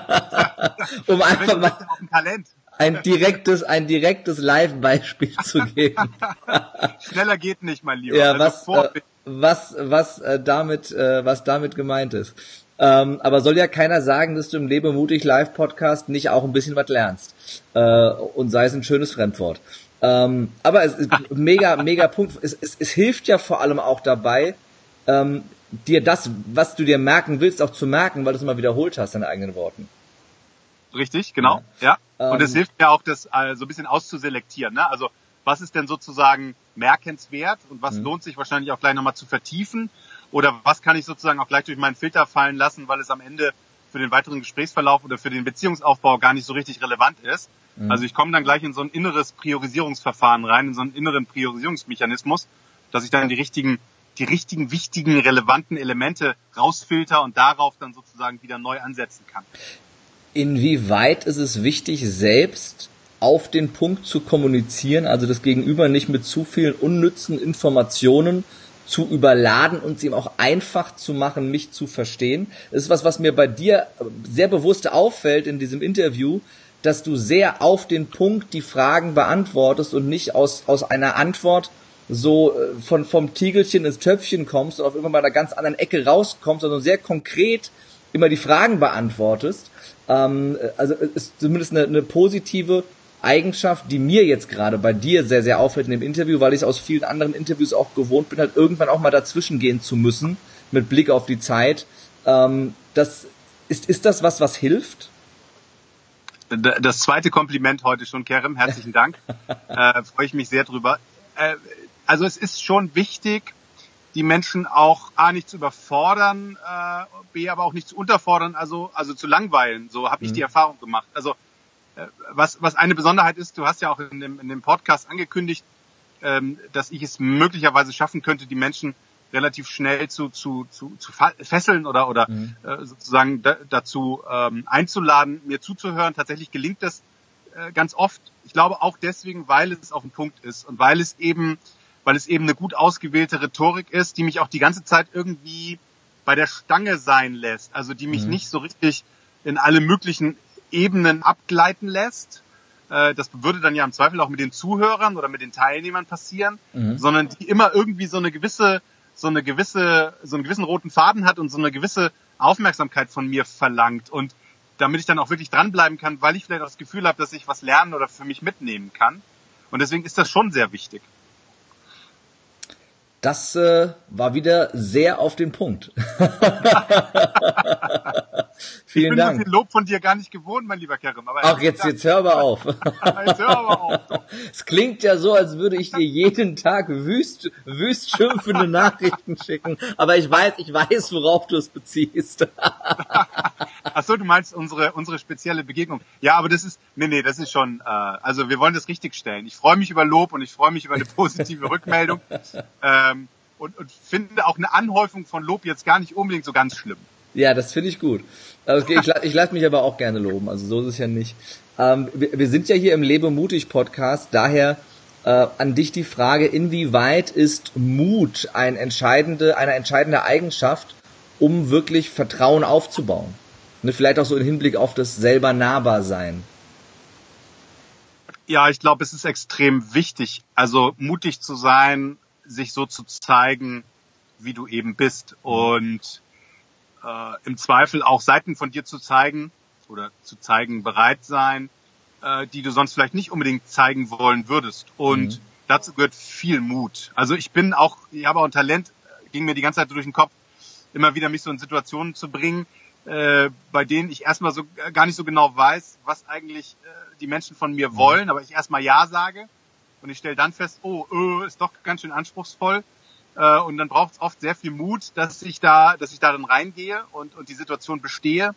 <laughs> um einfach mal. Talent. Ein direktes, ein direktes Live-Beispiel zu geben. <laughs> Schneller geht nicht, mein Lieber. Ja, also was, äh, was, was äh, damit, äh, was damit gemeint ist. Ähm, aber soll ja keiner sagen, dass du im Lebe mutig Live Podcast nicht auch ein bisschen was lernst. Äh, und sei es ein schönes Fremdwort. Ähm, aber es ist <laughs> mega, mega Punkt. Es, es, es hilft ja vor allem auch dabei, ähm, dir das, was du dir merken willst, auch zu merken, weil du es immer wiederholt hast, deine eigenen Worten. Richtig, genau. Ja. ja. Und es ähm, hilft mir auch, das äh, so ein bisschen auszuselektieren. Ne? Also was ist denn sozusagen merkenswert und was mhm. lohnt sich wahrscheinlich auch gleich nochmal zu vertiefen? Oder was kann ich sozusagen auch gleich durch meinen Filter fallen lassen, weil es am Ende für den weiteren Gesprächsverlauf oder für den Beziehungsaufbau gar nicht so richtig relevant ist. Mhm. Also ich komme dann gleich in so ein inneres Priorisierungsverfahren rein, in so einen inneren Priorisierungsmechanismus, dass ich dann die richtigen die richtigen, wichtigen, relevanten Elemente rausfilter und darauf dann sozusagen wieder neu ansetzen kann. Inwieweit ist es wichtig, selbst auf den Punkt zu kommunizieren, also das Gegenüber nicht mit zu vielen unnützen Informationen zu überladen und sie ihm auch einfach zu machen, mich zu verstehen. Das ist was, was mir bei dir sehr bewusst auffällt in diesem Interview, dass du sehr auf den Punkt die Fragen beantwortest und nicht aus, aus einer Antwort so äh, von vom Tiegelchen ins Töpfchen kommst und auf irgendwann mal einer ganz anderen Ecke rauskommst, sondern sehr konkret immer die Fragen beantwortest. Ähm, also ist zumindest eine, eine positive Eigenschaft, die mir jetzt gerade bei dir sehr, sehr auffällt in dem Interview, weil ich es aus vielen anderen Interviews auch gewohnt bin, halt irgendwann auch mal dazwischen gehen zu müssen, mit Blick auf die Zeit. Ähm, das, ist, ist das was, was hilft? Das zweite Kompliment heute schon, Kerem. Herzlichen Dank. <laughs> äh, Freue ich mich sehr drüber. Äh, also es ist schon wichtig, die Menschen auch A nicht zu überfordern, äh, B aber auch nicht zu unterfordern, also also zu langweilen. So habe ich mhm. die Erfahrung gemacht. Also äh, was was eine Besonderheit ist, du hast ja auch in dem in dem Podcast angekündigt, ähm, dass ich es möglicherweise schaffen könnte, die Menschen relativ schnell zu zu zu, zu fesseln oder oder mhm. äh, sozusagen da, dazu ähm, einzuladen, mir zuzuhören. Tatsächlich gelingt das äh, ganz oft. Ich glaube auch deswegen, weil es auf den Punkt ist und weil es eben weil es eben eine gut ausgewählte Rhetorik ist, die mich auch die ganze Zeit irgendwie bei der Stange sein lässt. Also die mich mhm. nicht so richtig in alle möglichen Ebenen abgleiten lässt. Äh, das würde dann ja im Zweifel auch mit den Zuhörern oder mit den Teilnehmern passieren, mhm. sondern die immer irgendwie so eine gewisse, so eine gewisse, so einen gewissen roten Faden hat und so eine gewisse Aufmerksamkeit von mir verlangt. Und damit ich dann auch wirklich dranbleiben kann, weil ich vielleicht auch das Gefühl habe, dass ich was lernen oder für mich mitnehmen kann. Und deswegen ist das schon sehr wichtig. Das äh, war wieder sehr auf den Punkt. <laughs> <laughs> Vielen ich bin Dank. so viel Lob von dir gar nicht gewohnt, mein lieber Kerem. Aber Ach, jetzt, jetzt hör aber auf. <laughs> jetzt hör aber auf. Es klingt ja so, als würde ich dir jeden Tag wüst, wüst schimpfende Nachrichten schicken. Aber ich weiß, ich weiß, worauf du es beziehst. <laughs> Ach so, du meinst unsere, unsere spezielle Begegnung. Ja, aber das ist, nee, nee, das ist schon, äh, also wir wollen das richtig stellen. Ich freue mich über Lob und ich freue mich über eine positive Rückmeldung. Ähm, und, und finde auch eine Anhäufung von Lob jetzt gar nicht unbedingt so ganz schlimm. Ja, das finde ich gut. Also ich, ich lasse mich aber auch gerne loben, also so ist es ja nicht. Ähm, wir, wir, sind ja hier im Lebe mutig Podcast, daher äh, an dich die Frage, inwieweit ist Mut ein entscheidende, eine entscheidende Eigenschaft, um wirklich Vertrauen aufzubauen? Ne, vielleicht auch so im Hinblick auf das selber nahbar sein. Ja, ich glaube, es ist extrem wichtig, also mutig zu sein, sich so zu zeigen, wie du eben bist und äh, im Zweifel auch Seiten von dir zu zeigen oder zu zeigen bereit sein, äh, die du sonst vielleicht nicht unbedingt zeigen wollen würdest. Und mhm. dazu gehört viel Mut. Also ich bin auch, ich habe auch ein Talent, ging mir die ganze Zeit durch den Kopf, immer wieder mich so in Situationen zu bringen, äh, bei denen ich erstmal so gar nicht so genau weiß, was eigentlich äh, die Menschen von mir mhm. wollen, aber ich erstmal Ja sage und ich stelle dann fest, oh, äh, ist doch ganz schön anspruchsvoll äh, und dann braucht es oft sehr viel Mut, dass ich da, dass ich da dann reingehe und, und die Situation bestehe.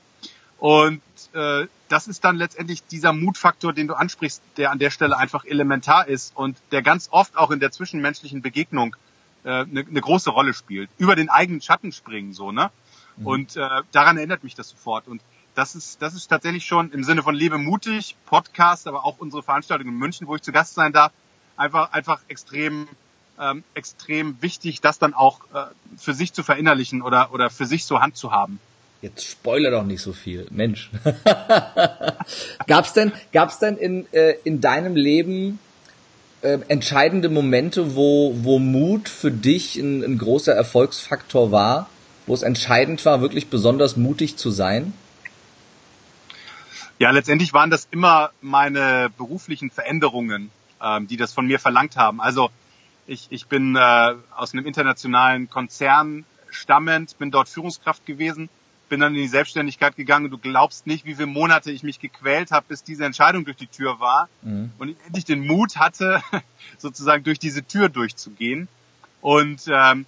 Und äh, das ist dann letztendlich dieser Mutfaktor, den du ansprichst, der an der Stelle einfach elementar ist und der ganz oft auch in der zwischenmenschlichen Begegnung eine äh, ne, ne große Rolle spielt. Über den eigenen Schatten springen, so, ne? Mhm. Und äh, daran erinnert mich das sofort. Und das ist, das ist tatsächlich schon im Sinne von Lebe mutig, Podcast, aber auch unsere Veranstaltung in München, wo ich zu Gast sein darf, einfach, einfach extrem ähm, extrem wichtig, das dann auch äh, für sich zu verinnerlichen oder, oder für sich so Hand zu haben. Jetzt spoiler doch nicht so viel, Mensch. <laughs> gab's denn, gab's denn in, äh, in deinem Leben äh, entscheidende Momente, wo, wo Mut für dich ein, ein großer Erfolgsfaktor war, wo es entscheidend war, wirklich besonders mutig zu sein? Ja, letztendlich waren das immer meine beruflichen Veränderungen, ähm, die das von mir verlangt haben. Also ich, ich bin äh, aus einem internationalen Konzern stammend, bin dort Führungskraft gewesen, bin dann in die Selbstständigkeit gegangen. Du glaubst nicht, wie viele Monate ich mich gequält habe, bis diese Entscheidung durch die Tür war mhm. und ich endlich den Mut hatte, <laughs> sozusagen durch diese Tür durchzugehen. Und ähm,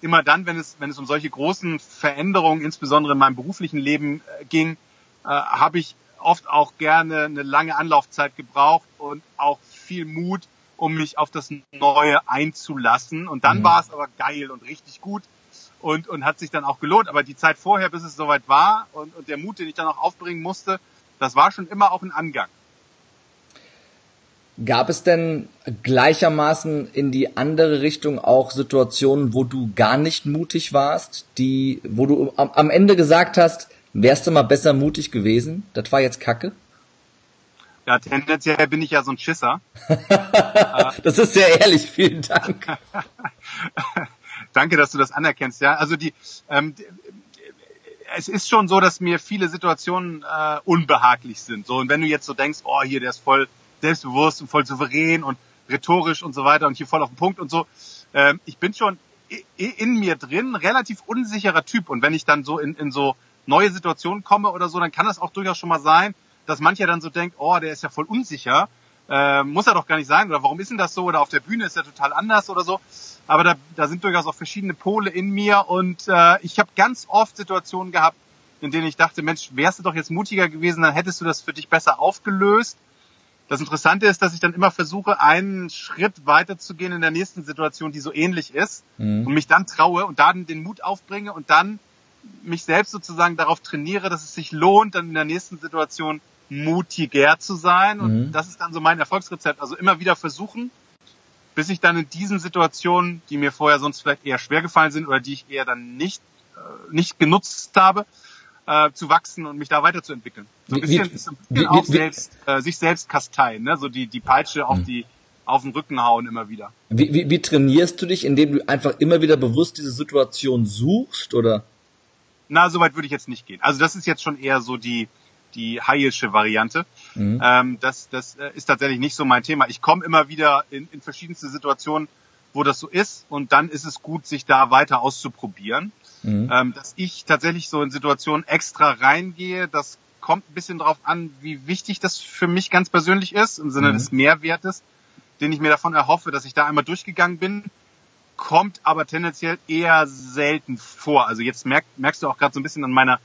immer dann, wenn es, wenn es um solche großen Veränderungen, insbesondere in meinem beruflichen Leben äh, ging, äh, habe ich oft auch gerne eine lange Anlaufzeit gebraucht und auch viel Mut, um mich auf das Neue einzulassen. Und dann mhm. war es aber geil und richtig gut und, und hat sich dann auch gelohnt. Aber die Zeit vorher, bis es soweit war und, und der Mut, den ich dann auch aufbringen musste, das war schon immer auch ein Angang. Gab es denn gleichermaßen in die andere Richtung auch Situationen, wo du gar nicht mutig warst, die, wo du am, am Ende gesagt hast, wärst du mal besser mutig gewesen? Das war jetzt Kacke? Ja, tendenziell bin ich ja so ein Schisser. <laughs> das ist sehr ehrlich, vielen Dank. <laughs> Danke, dass du das anerkennst. Ja, also die, ähm, es ist schon so, dass mir viele Situationen äh, unbehaglich sind. So und wenn du jetzt so denkst, oh hier, der ist voll selbstbewusst und voll souverän und rhetorisch und so weiter und hier voll auf den Punkt und so. Ähm, ich bin schon in mir drin relativ unsicherer Typ und wenn ich dann so in, in so neue Situationen komme oder so, dann kann das auch durchaus schon mal sein, dass mancher dann so denkt, oh, der ist ja voll unsicher, äh, muss er doch gar nicht sein oder warum ist denn das so oder auf der Bühne ist er total anders oder so aber da, da sind durchaus auch verschiedene Pole in mir und äh, ich habe ganz oft Situationen gehabt, in denen ich dachte, Mensch, wärst du doch jetzt mutiger gewesen, dann hättest du das für dich besser aufgelöst. Das Interessante ist, dass ich dann immer versuche, einen Schritt weiter zu gehen in der nächsten Situation, die so ähnlich ist mhm. und mich dann traue und dann den Mut aufbringe und dann mich selbst sozusagen darauf trainiere, dass es sich lohnt, dann in der nächsten Situation mutiger zu sein. Und mhm. das ist dann so mein Erfolgsrezept. Also immer wieder versuchen, bis ich dann in diesen Situationen, die mir vorher sonst vielleicht eher schwer gefallen sind oder die ich eher dann nicht, äh, nicht genutzt habe, äh, zu wachsen und mich da weiterzuentwickeln. So ein bisschen, wie, ist ein bisschen wie, auch wie, selbst, äh, sich selbst kasteien, ne? so die, die Peitsche auf hm. die auf den Rücken hauen immer wieder. Wie, wie, wie trainierst du dich, indem du einfach immer wieder bewusst diese Situation suchst, oder? Na, soweit würde ich jetzt nicht gehen. Also das ist jetzt schon eher so die, die Heilsche Variante. Mhm. Ähm, das, das äh, ist tatsächlich nicht so mein Thema. Ich komme immer wieder in, in verschiedenste Situationen, wo das so ist und dann ist es gut, sich da weiter auszuprobieren. Mhm. Ähm, dass ich tatsächlich so in Situationen extra reingehe, das kommt ein bisschen drauf an, wie wichtig das für mich ganz persönlich ist, im Sinne mhm. des Mehrwertes, den ich mir davon erhoffe, dass ich da einmal durchgegangen bin, kommt aber tendenziell eher selten vor. Also jetzt merk, merkst du auch gerade so ein bisschen an meiner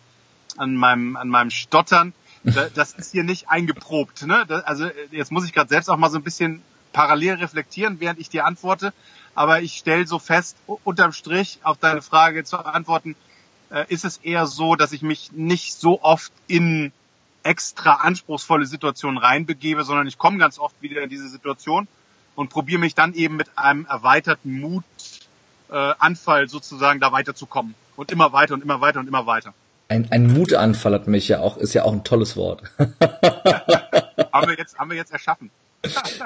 an meinem, an meinem Stottern. <laughs> Das ist hier nicht eingeprobt. Ne? Also jetzt muss ich gerade selbst auch mal so ein bisschen parallel reflektieren, während ich dir antworte. Aber ich stelle so fest, unterm Strich auf deine Frage zu antworten, äh, ist es eher so, dass ich mich nicht so oft in extra anspruchsvolle Situationen reinbegebe, sondern ich komme ganz oft wieder in diese Situation und probiere mich dann eben mit einem erweiterten Mutanfall äh, sozusagen da weiterzukommen. Und immer weiter und immer weiter und immer weiter. Ein, ein Mutanfall hat mich ja auch, ist ja auch ein tolles Wort. <laughs> haben, wir jetzt, haben wir jetzt erschaffen.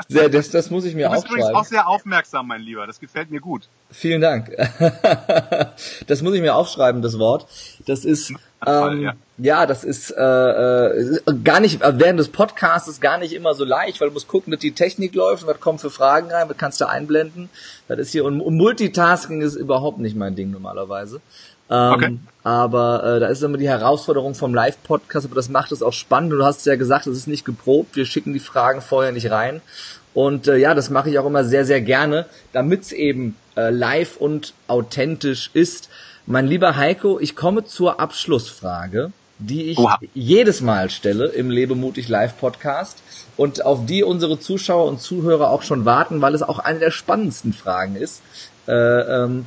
Sehr, das, das muss ich mir aufschreiben. Du bist auch sehr aufmerksam, mein Lieber. Das gefällt mir gut. Vielen Dank. <laughs> das muss ich mir aufschreiben, das Wort. Das ist, ähm, ja. ja, das ist äh, äh, gar nicht, während des Podcasts ist gar nicht immer so leicht, weil du musst gucken, dass die Technik läuft und was kommt für Fragen rein, was kannst du einblenden. Das ist hier, und Multitasking ist überhaupt nicht mein Ding normalerweise. Ähm, okay. Aber äh, da ist immer die Herausforderung vom Live-Podcast, aber das macht es auch spannend. Du hast ja gesagt, es ist nicht geprobt, wir schicken die Fragen vorher nicht rein. Und äh, ja, das mache ich auch immer sehr, sehr gerne, damit es eben äh, live und authentisch ist. Mein lieber Heiko, ich komme zur Abschlussfrage, die ich Oha. jedes Mal stelle im Lebemutig Live Podcast und auf die unsere Zuschauer und Zuhörer auch schon warten, weil es auch eine der spannendsten Fragen ist. Äh, ähm,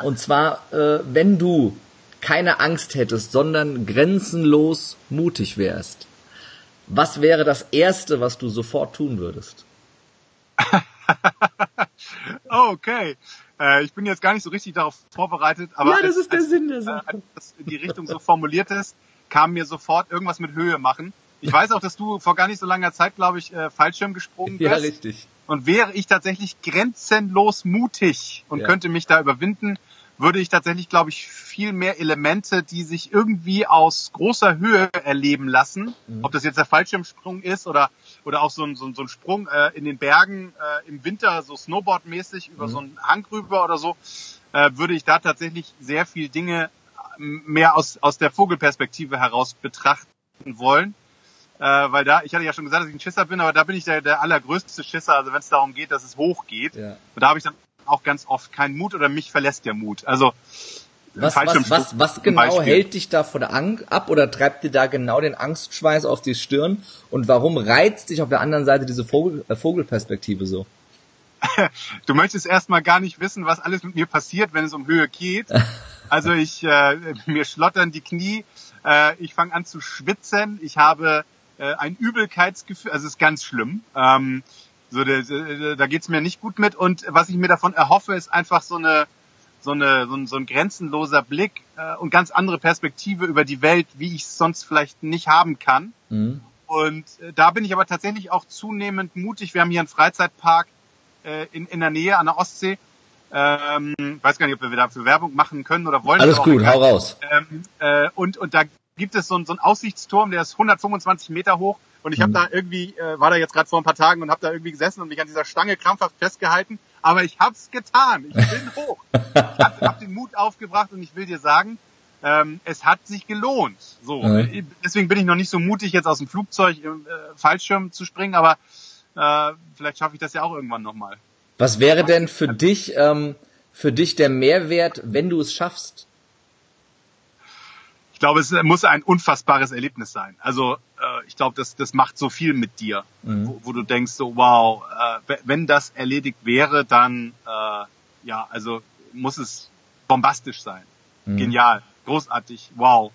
und zwar, äh, wenn du keine Angst hättest, sondern grenzenlos mutig wärst, was wäre das Erste, was du sofort tun würdest? <laughs> okay. Äh, ich bin jetzt gar nicht so richtig darauf vorbereitet, aber ja, das als, ist der als, Sinn der äh, Sache. als das in die Richtung so formuliert ist, kam mir sofort irgendwas mit Höhe machen. Ich weiß auch, dass du vor gar nicht so langer Zeit, glaube ich, äh, Fallschirm gesprungen bist. Ja, richtig. Und wäre ich tatsächlich grenzenlos mutig und Ja. könnte mich da überwinden, würde ich tatsächlich, glaube ich, viel mehr Elemente, die sich irgendwie aus großer Höhe erleben lassen, Mhm. ob das jetzt der Fallschirmsprung ist oder oder auch so ein, so ein, so ein Sprung äh, in den Bergen äh, im Winter, so Snowboardmäßig über Mhm. so einen Hang rüber oder so, äh, würde ich da tatsächlich sehr viel Dinge ähm, mehr aus, aus der Vogelperspektive heraus betrachten wollen. Äh, weil da, ich hatte ja schon gesagt, dass ich ein Schisser bin, aber da bin ich der, der allergrößte Schisser, also wenn es darum geht, dass es hochgeht. Ja. Und da habe ich dann auch ganz oft keinen Mut oder mich verlässt der Mut. Also Was, was, was, was genau hält dich da von der Angst ab oder treibt dir da genau den Angstschweiß auf die Stirn? Und warum reizt dich auf der anderen Seite diese Vogel, äh, Vogelperspektive so? <laughs> Du möchtest erstmal gar nicht wissen, was alles mit mir passiert, wenn es um Höhe geht. <laughs> Also ich, äh, mir schlottern die Knie, äh, ich fange an zu schwitzen, ich habe äh, ein Übelkeitsgefühl, also es ist ganz schlimm. Ähm, so, da, da- da geht's mir nicht gut mit und was ich mir davon erhoffe, ist einfach so eine so, eine, so, ein, so ein grenzenloser Blick äh, und ganz andere Perspektive über die Welt, wie ich es sonst vielleicht nicht haben kann. Mhm. Und äh, da bin ich aber tatsächlich auch zunehmend mutig. Wir haben hier einen Freizeitpark äh, in, in der Nähe an der Ostsee. Ähm, weiß gar nicht, ob wir dafür Werbung machen können oder wollen. Alles gut, hau raus. Ähm, äh, und, und da gibt es so, einen- so einen Aussichtsturm, der ist 125 Meter hoch. Und ich habe Mhm. da irgendwie, äh, war da jetzt gerade vor ein paar Tagen und habe da irgendwie gesessen und mich an dieser Stange krampfhaft festgehalten. Aber ich hab's getan. Ich bin <laughs> hoch. Ich hab, hab den Mut aufgebracht und ich will dir sagen, ähm, es hat sich gelohnt. So, Mhm. deswegen bin ich noch nicht so mutig, jetzt aus dem Flugzeug im äh, Fallschirm zu springen, aber äh, vielleicht schaffe ich das ja auch irgendwann nochmal. Was wäre denn für dich, ähm, für dich der Mehrwert, wenn du es schaffst? Ich glaube, es muss ein unfassbares Erlebnis sein. Also äh, ich glaube, das, das macht so viel mit dir, Mhm. wo, wo du denkst, so wow, äh, wenn das erledigt wäre, dann äh, ja, also muss es bombastisch sein, Mhm. genial, großartig, wow.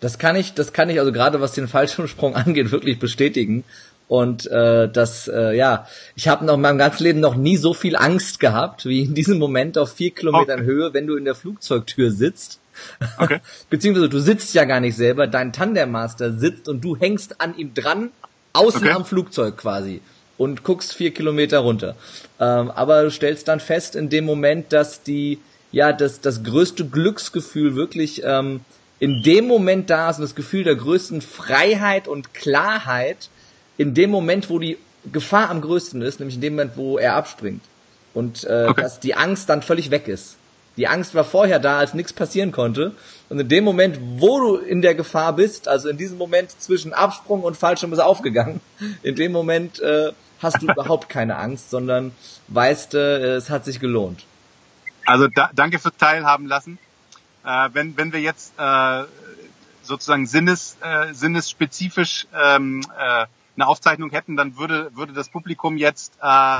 Das kann ich, das kann ich also gerade was den Fallschirmsprung <laughs> angeht wirklich bestätigen. Und äh, das, äh, ja, ich habe noch in meinem ganzen Leben noch nie so viel Angst gehabt wie in diesem Moment auf vier Kilometern Okay. Höhe, wenn du in der Flugzeugtür sitzt. Okay. <laughs> Beziehungsweise du sitzt ja gar nicht selber, dein Tandemmaster sitzt und du hängst an ihm dran, außen Okay. am Flugzeug quasi und guckst vier Kilometer runter. Ähm, aber du stellst dann fest in dem Moment, dass die, ja, das, das größte Glücksgefühl wirklich ähm, in dem Moment da ist und das Gefühl der größten Freiheit und Klarheit in dem Moment, wo die Gefahr am größten ist, nämlich in dem Moment, wo er abspringt. Und äh, Okay. dass die Angst dann völlig weg ist. Die Angst war vorher da, als nichts passieren konnte. Und in dem Moment, wo du in der Gefahr bist, also in diesem Moment zwischen Absprung und Fallschirm ist aufgegangen, <laughs> in dem Moment äh, hast du <laughs> überhaupt keine Angst, sondern weißt, äh, es hat sich gelohnt. Also da, danke fürs Teilhaben lassen. Äh, wenn, wenn wir jetzt äh, sozusagen sinnes, äh, sinnesspezifisch ähm, äh, eine Aufzeichnung hätten, dann würde, würde das Publikum jetzt äh,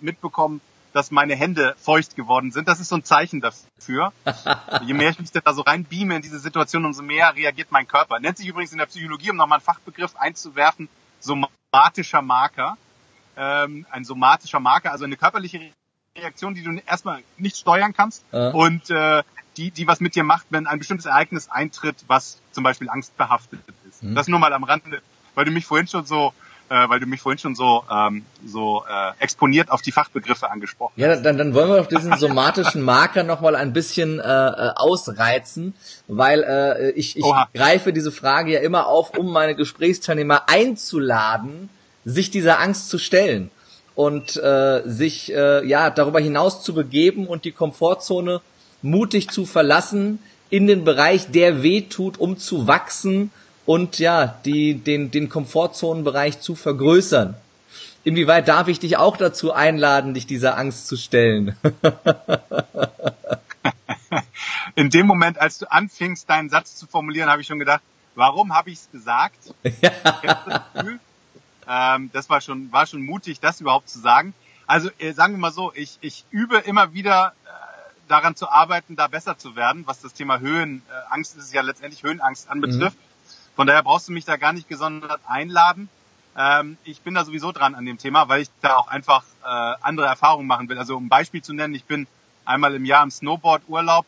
mitbekommen, dass meine Hände feucht geworden sind. Das ist so ein Zeichen dafür. <laughs> Je mehr ich mich da so reinbeame in diese Situation, umso mehr reagiert mein Körper. Nennt sich übrigens in der Psychologie, um nochmal einen Fachbegriff einzuwerfen, somatischer Marker. Ähm, ein somatischer Marker, also eine körperliche Reaktion, die du erstmal nicht steuern kannst Ja. und äh, die, die was mit dir macht, wenn ein bestimmtes Ereignis eintritt, was zum Beispiel angstbehaftet ist. Mhm. Das nur mal am Rande, weil du mich vorhin schon so, äh, weil du mich vorhin schon so ähm, so äh, exponiert auf die Fachbegriffe angesprochen. Ja, dann, dann wollen wir doch diesen somatischen Marker nochmal ein bisschen äh, äh, ausreizen, weil äh, ich, ich Oha. greife diese Frage ja immer auf, um meine Gesprächsteilnehmer einzuladen, sich dieser Angst zu stellen und äh, sich äh, ja darüber hinaus zu begeben und die Komfortzone mutig zu verlassen in den Bereich, der weh tut, um zu wachsen und ja die den den Komfortzonenbereich zu vergrößern. Inwieweit darf ich dich auch dazu einladen, dich dieser Angst zu stellen? <laughs> In dem Moment, als du anfingst, deinen Satz zu formulieren, habe ich schon gedacht, warum habe <laughs> ich es gesagt? Das Gefühl? Ähm, das war schon, war schon mutig, das überhaupt zu sagen. Also äh, sagen wir mal so, ich, ich übe immer wieder äh, daran zu arbeiten, da besser zu werden, was das Thema Höhenangst, äh, ist ja letztendlich Höhenangst anbetrifft. Von daher brauchst du mich da gar nicht gesondert einladen. Ähm, ich bin da sowieso dran an dem Thema, weil ich da auch einfach äh, andere Erfahrungen machen will. Also um ein Beispiel zu nennen, ich bin einmal im Jahr im Snowboard-Urlaub.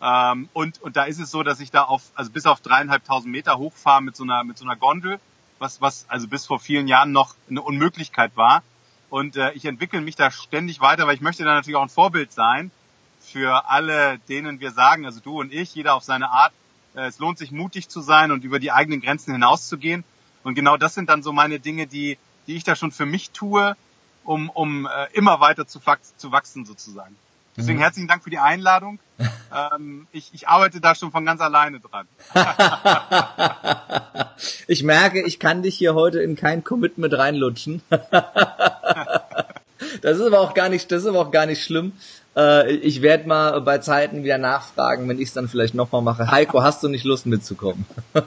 Ähm, und, und da ist es so, dass ich da auf, also bis auf dreieinhalbtausend Meter hochfahre mit so einer, mit so einer Gondel, was, was also bis vor vielen Jahren noch eine Unmöglichkeit war. Und äh, ich entwickle mich da ständig weiter, weil ich möchte da natürlich auch ein Vorbild sein für alle, denen wir sagen, also du und ich, jeder auf seine Art, es lohnt sich mutig zu sein und über die eigenen Grenzen hinauszugehen. Und genau das sind dann so meine Dinge, die, die ich da schon für mich tue, um, um äh, immer weiter zu, zu wachsen sozusagen. Deswegen mhm. herzlichen Dank für die Einladung. <laughs> ähm, ich, ich arbeite da schon von ganz alleine dran. <laughs> ich merke, ich kann dich hier heute in kein Commitment reinlutschen. <laughs> das ist aber auch gar nicht, das ist aber auch gar nicht schlimm. Äh, ich werde mal bei Zeiten wieder nachfragen, wenn ich es dann vielleicht nochmal mache. Heiko, hast du nicht Lust mitzukommen?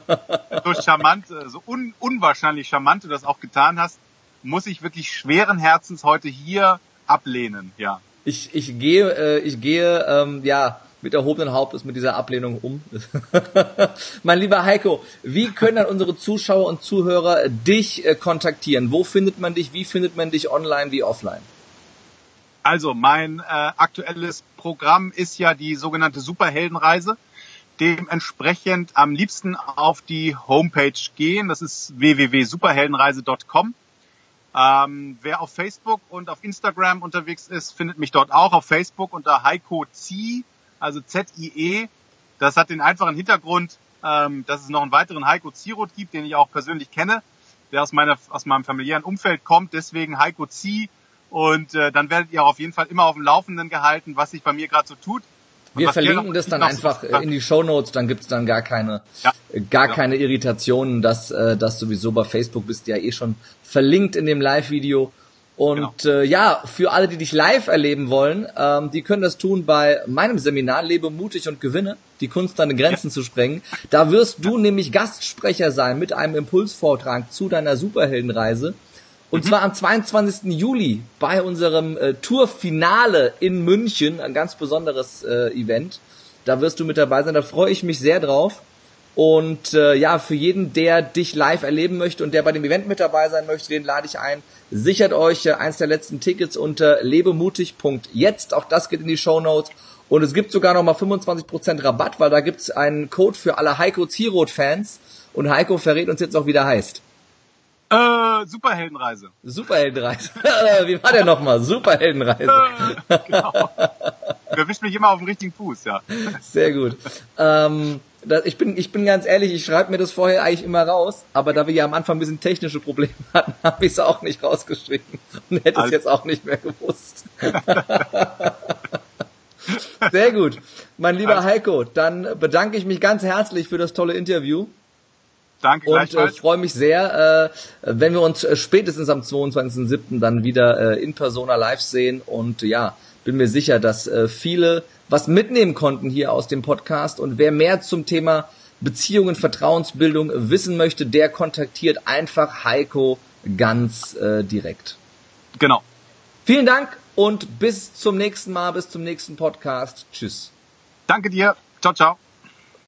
<laughs> so charmant, äh, so un unwahrscheinlich charmant du das auch getan hast, muss ich wirklich schweren Herzens heute hier ablehnen, ja ich, ich gehe, äh, ich gehe, ähm, ja, mit erhobenen Hauptes mit dieser Ablehnung um. <laughs> mein lieber Heiko, wie können dann unsere Zuschauer und Zuhörer dich äh, kontaktieren? Wo findet man dich? Wie findet man dich online wie offline? Also mein äh, aktuelles Programm ist ja die sogenannte Superheldenreise. Dementsprechend am liebsten auf die Homepage gehen. Das ist www.superheldenreise.com. Ähm, wer auf Facebook und auf Instagram unterwegs ist, findet mich dort auch auf Facebook unter Heiko Zie, also Z-I-E. Das hat den einfachen Hintergrund, ähm, dass es noch einen weiteren Heiko Zieroth gibt, den ich auch persönlich kenne, der aus, meiner, aus meinem familiären Umfeld kommt. Deswegen Heiko Zie. Und äh, dann werdet ihr auch auf jeden Fall immer auf dem Laufenden gehalten, was sich bei mir gerade so tut. Wir verlinken das dann einfach so in die Show Notes, dann gibt's dann gar keine, ja, gar ja. keine Irritationen, dass äh, das sowieso bei Facebook bist ja eh schon verlinkt in dem Live-Video. Und genau. äh, ja, für alle, die dich live erleben wollen, ähm, die können das tun bei meinem Seminar Lebe mutig und gewinne, die Kunst deine Grenzen ja. zu sprengen. Da wirst du nämlich Gastsprecher sein mit einem Impulsvortrag zu deiner Superheldenreise. Und mhm. zwar am 22. Juli bei unserem äh, Tourfinale in München, ein ganz besonderes äh, Event. Da wirst du mit dabei sein, da freue ich mich sehr drauf. Und äh, ja, für jeden, der dich live erleben möchte und der bei dem Event mit dabei sein möchte, den lade ich ein. Sichert euch äh, eins der letzten Tickets unter lebemutig.jetzt. Auch das geht in die Show Notes. Und es gibt sogar nochmal 25% Rabatt, weil da gibt's einen Code für alle Heiko Zierot-Fans. Und Heiko verrät uns jetzt auch, wie der heißt. Äh, Superheldenreise. Superheldenreise. <laughs> Wie war der nochmal? Superheldenreise. Äh, genau. Du erwischt mich immer auf dem richtigen Fuß, ja. Sehr gut. Ähm, das, ich, bin, ich bin ganz ehrlich, ich schreibe mir das vorher eigentlich immer raus, aber da wir ja am Anfang ein bisschen technische Probleme <laughs> hatten, habe ich es auch nicht rausgeschrieben und hätte es jetzt auch nicht mehr gewusst. <laughs> Sehr gut. Mein lieber Heiko, dann bedanke ich mich ganz herzlich für das tolle Interview. Danke und äh, freue mich sehr, äh, wenn wir uns äh, spätestens am 22.07. dann wieder äh, in Persona live sehen und ja, bin mir sicher, dass äh, viele was mitnehmen konnten hier aus dem Podcast und wer mehr zum Thema Beziehungen, Vertrauensbildung wissen möchte, der kontaktiert einfach Heiko ganz äh, direkt. Genau. Vielen Dank und bis zum nächsten Mal, bis zum nächsten Podcast. Tschüss. Danke dir. Ciao, ciao.